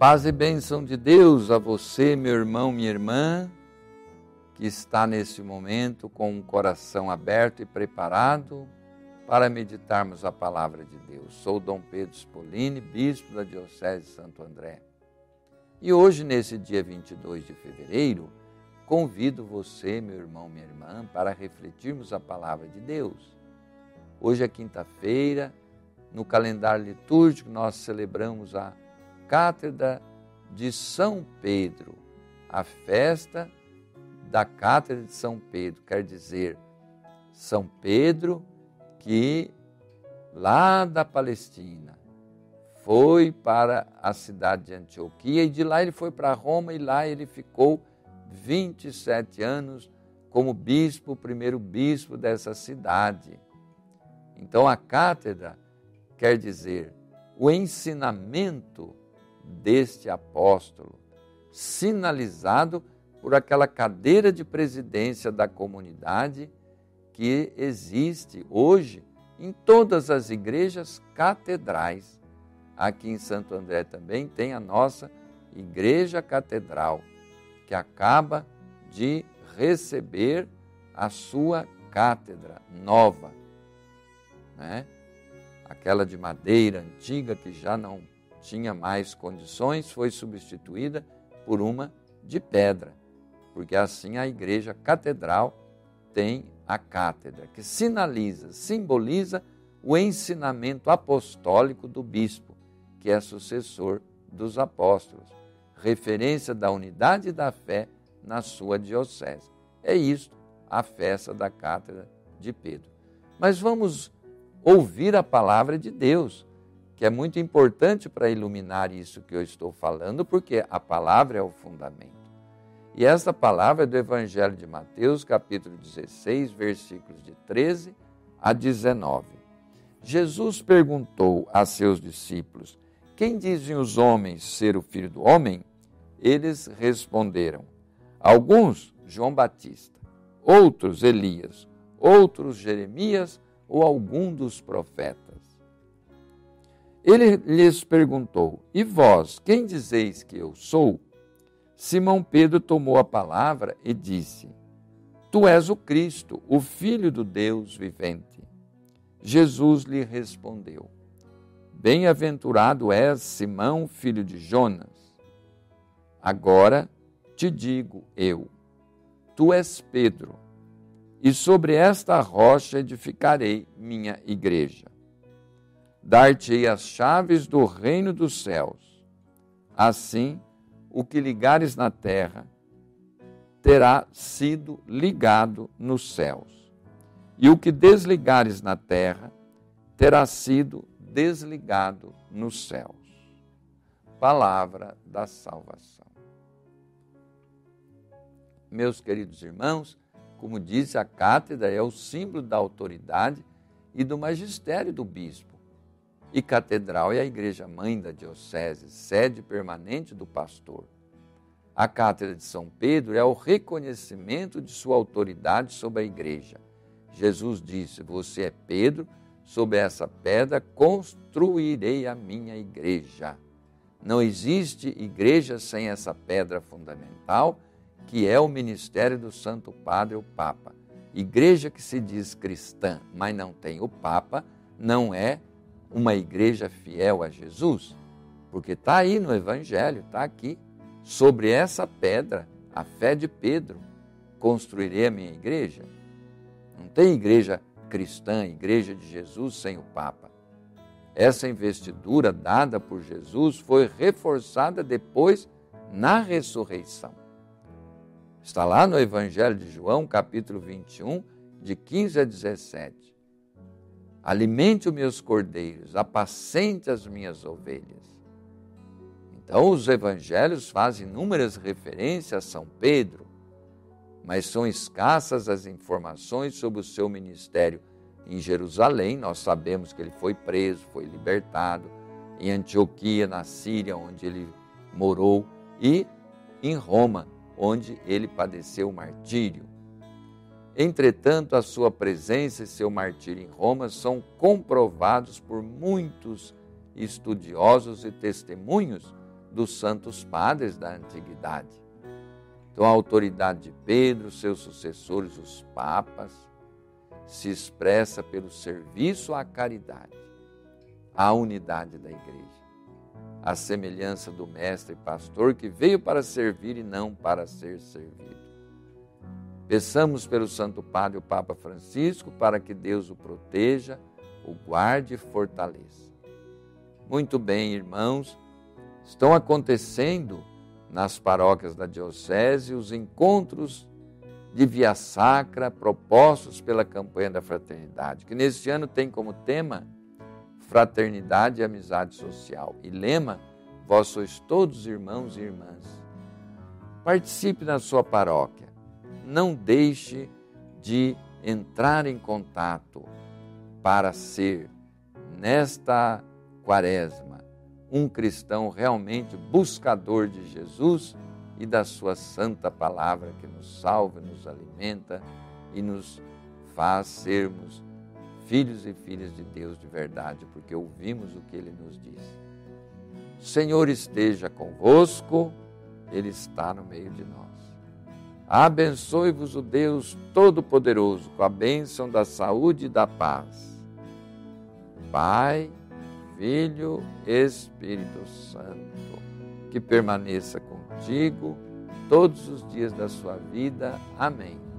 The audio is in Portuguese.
paz e bênção de Deus a você, meu irmão, minha irmã, que está nesse momento com um coração aberto e preparado para meditarmos a palavra de Deus. Sou Dom Pedro Spolini, bispo da Diocese de Santo André. E hoje, nesse dia 22 de fevereiro, convido você, meu irmão, minha irmã, para refletirmos a palavra de Deus. Hoje é quinta-feira, no calendário litúrgico nós celebramos a Cátedra de São Pedro, a festa da Cátedra de São Pedro, quer dizer, São Pedro que lá da Palestina foi para a cidade de Antioquia e de lá ele foi para Roma e lá ele ficou 27 anos como bispo, primeiro bispo dessa cidade. Então a cátedra quer dizer o ensinamento deste apóstolo, sinalizado por aquela cadeira de presidência da comunidade que existe hoje em todas as igrejas catedrais. Aqui em Santo André também tem a nossa igreja catedral, que acaba de receber a sua cátedra nova. Né? Aquela de madeira antiga que já não tinha mais condições foi substituída por uma de pedra, porque assim a igreja catedral tem a cátedra, que sinaliza, simboliza o ensinamento apostólico do bispo, que é sucessor dos apóstolos, referência da unidade da fé na sua diocese. É isto a festa da cátedra de Pedro. Mas vamos ouvir a palavra de Deus, que é muito importante para iluminar isso que eu estou falando, porque a palavra é o fundamento. E esta palavra é do Evangelho de Mateus, capítulo 16, versículos de 13 a 19. Jesus perguntou a seus discípulos: Quem dizem os homens ser o filho do homem? Eles responderam: Alguns, João Batista, outros, Elias, outros, Jeremias ou algum dos profetas. Ele lhes perguntou: E vós, quem dizeis que eu sou? Simão Pedro tomou a palavra e disse: Tu és o Cristo, o Filho do Deus vivente. Jesus lhe respondeu: Bem-aventurado és, Simão, filho de Jonas. Agora te digo eu: Tu és Pedro, e sobre esta rocha edificarei minha igreja. Dar-te-ei as chaves do reino dos céus. Assim, o que ligares na terra terá sido ligado nos céus, e o que desligares na terra terá sido desligado nos céus. Palavra da salvação. Meus queridos irmãos, como disse, a cátedra é o símbolo da autoridade e do magistério do bispo e catedral é a igreja mãe da diocese, sede permanente do pastor. A cátedra de São Pedro é o reconhecimento de sua autoridade sobre a igreja. Jesus disse: Você é Pedro, sobre essa pedra construirei a minha igreja. Não existe igreja sem essa pedra fundamental, que é o ministério do Santo Padre, o Papa. Igreja que se diz cristã, mas não tem o Papa, não é uma igreja fiel a Jesus? Porque está aí no Evangelho, está aqui. Sobre essa pedra, a fé de Pedro, construirei a minha igreja. Não tem igreja cristã, igreja de Jesus sem o Papa. Essa investidura dada por Jesus foi reforçada depois na ressurreição. Está lá no Evangelho de João, capítulo 21, de 15 a 17. Alimente os meus cordeiros, apacente as minhas ovelhas. Então, os evangelhos fazem inúmeras referências a São Pedro, mas são escassas as informações sobre o seu ministério em Jerusalém. Nós sabemos que ele foi preso, foi libertado, em Antioquia, na Síria, onde ele morou, e em Roma, onde ele padeceu o martírio. Entretanto, a sua presença e seu martírio em Roma são comprovados por muitos estudiosos e testemunhos dos santos padres da antiguidade. Então, a autoridade de Pedro, seus sucessores, os papas, se expressa pelo serviço à caridade, à unidade da igreja, à semelhança do mestre e pastor que veio para servir e não para ser servido. Peçamos pelo Santo Padre, o Papa Francisco, para que Deus o proteja, o guarde e fortaleça. Muito bem, irmãos, estão acontecendo nas paróquias da Diocese os encontros de via sacra propostos pela campanha da fraternidade, que neste ano tem como tema Fraternidade e Amizade Social e lema Vós sois todos irmãos e irmãs. Participe na sua paróquia não deixe de entrar em contato para ser, nesta quaresma, um cristão realmente buscador de Jesus e da Sua santa palavra que nos salva, nos alimenta e nos faz sermos filhos e filhas de Deus de verdade, porque ouvimos o que Ele nos diz. O Senhor esteja convosco, Ele está no meio de nós. Abençoe-vos o Deus Todo-Poderoso com a bênção da saúde e da paz. Pai, Filho, Espírito Santo, que permaneça contigo todos os dias da sua vida. Amém.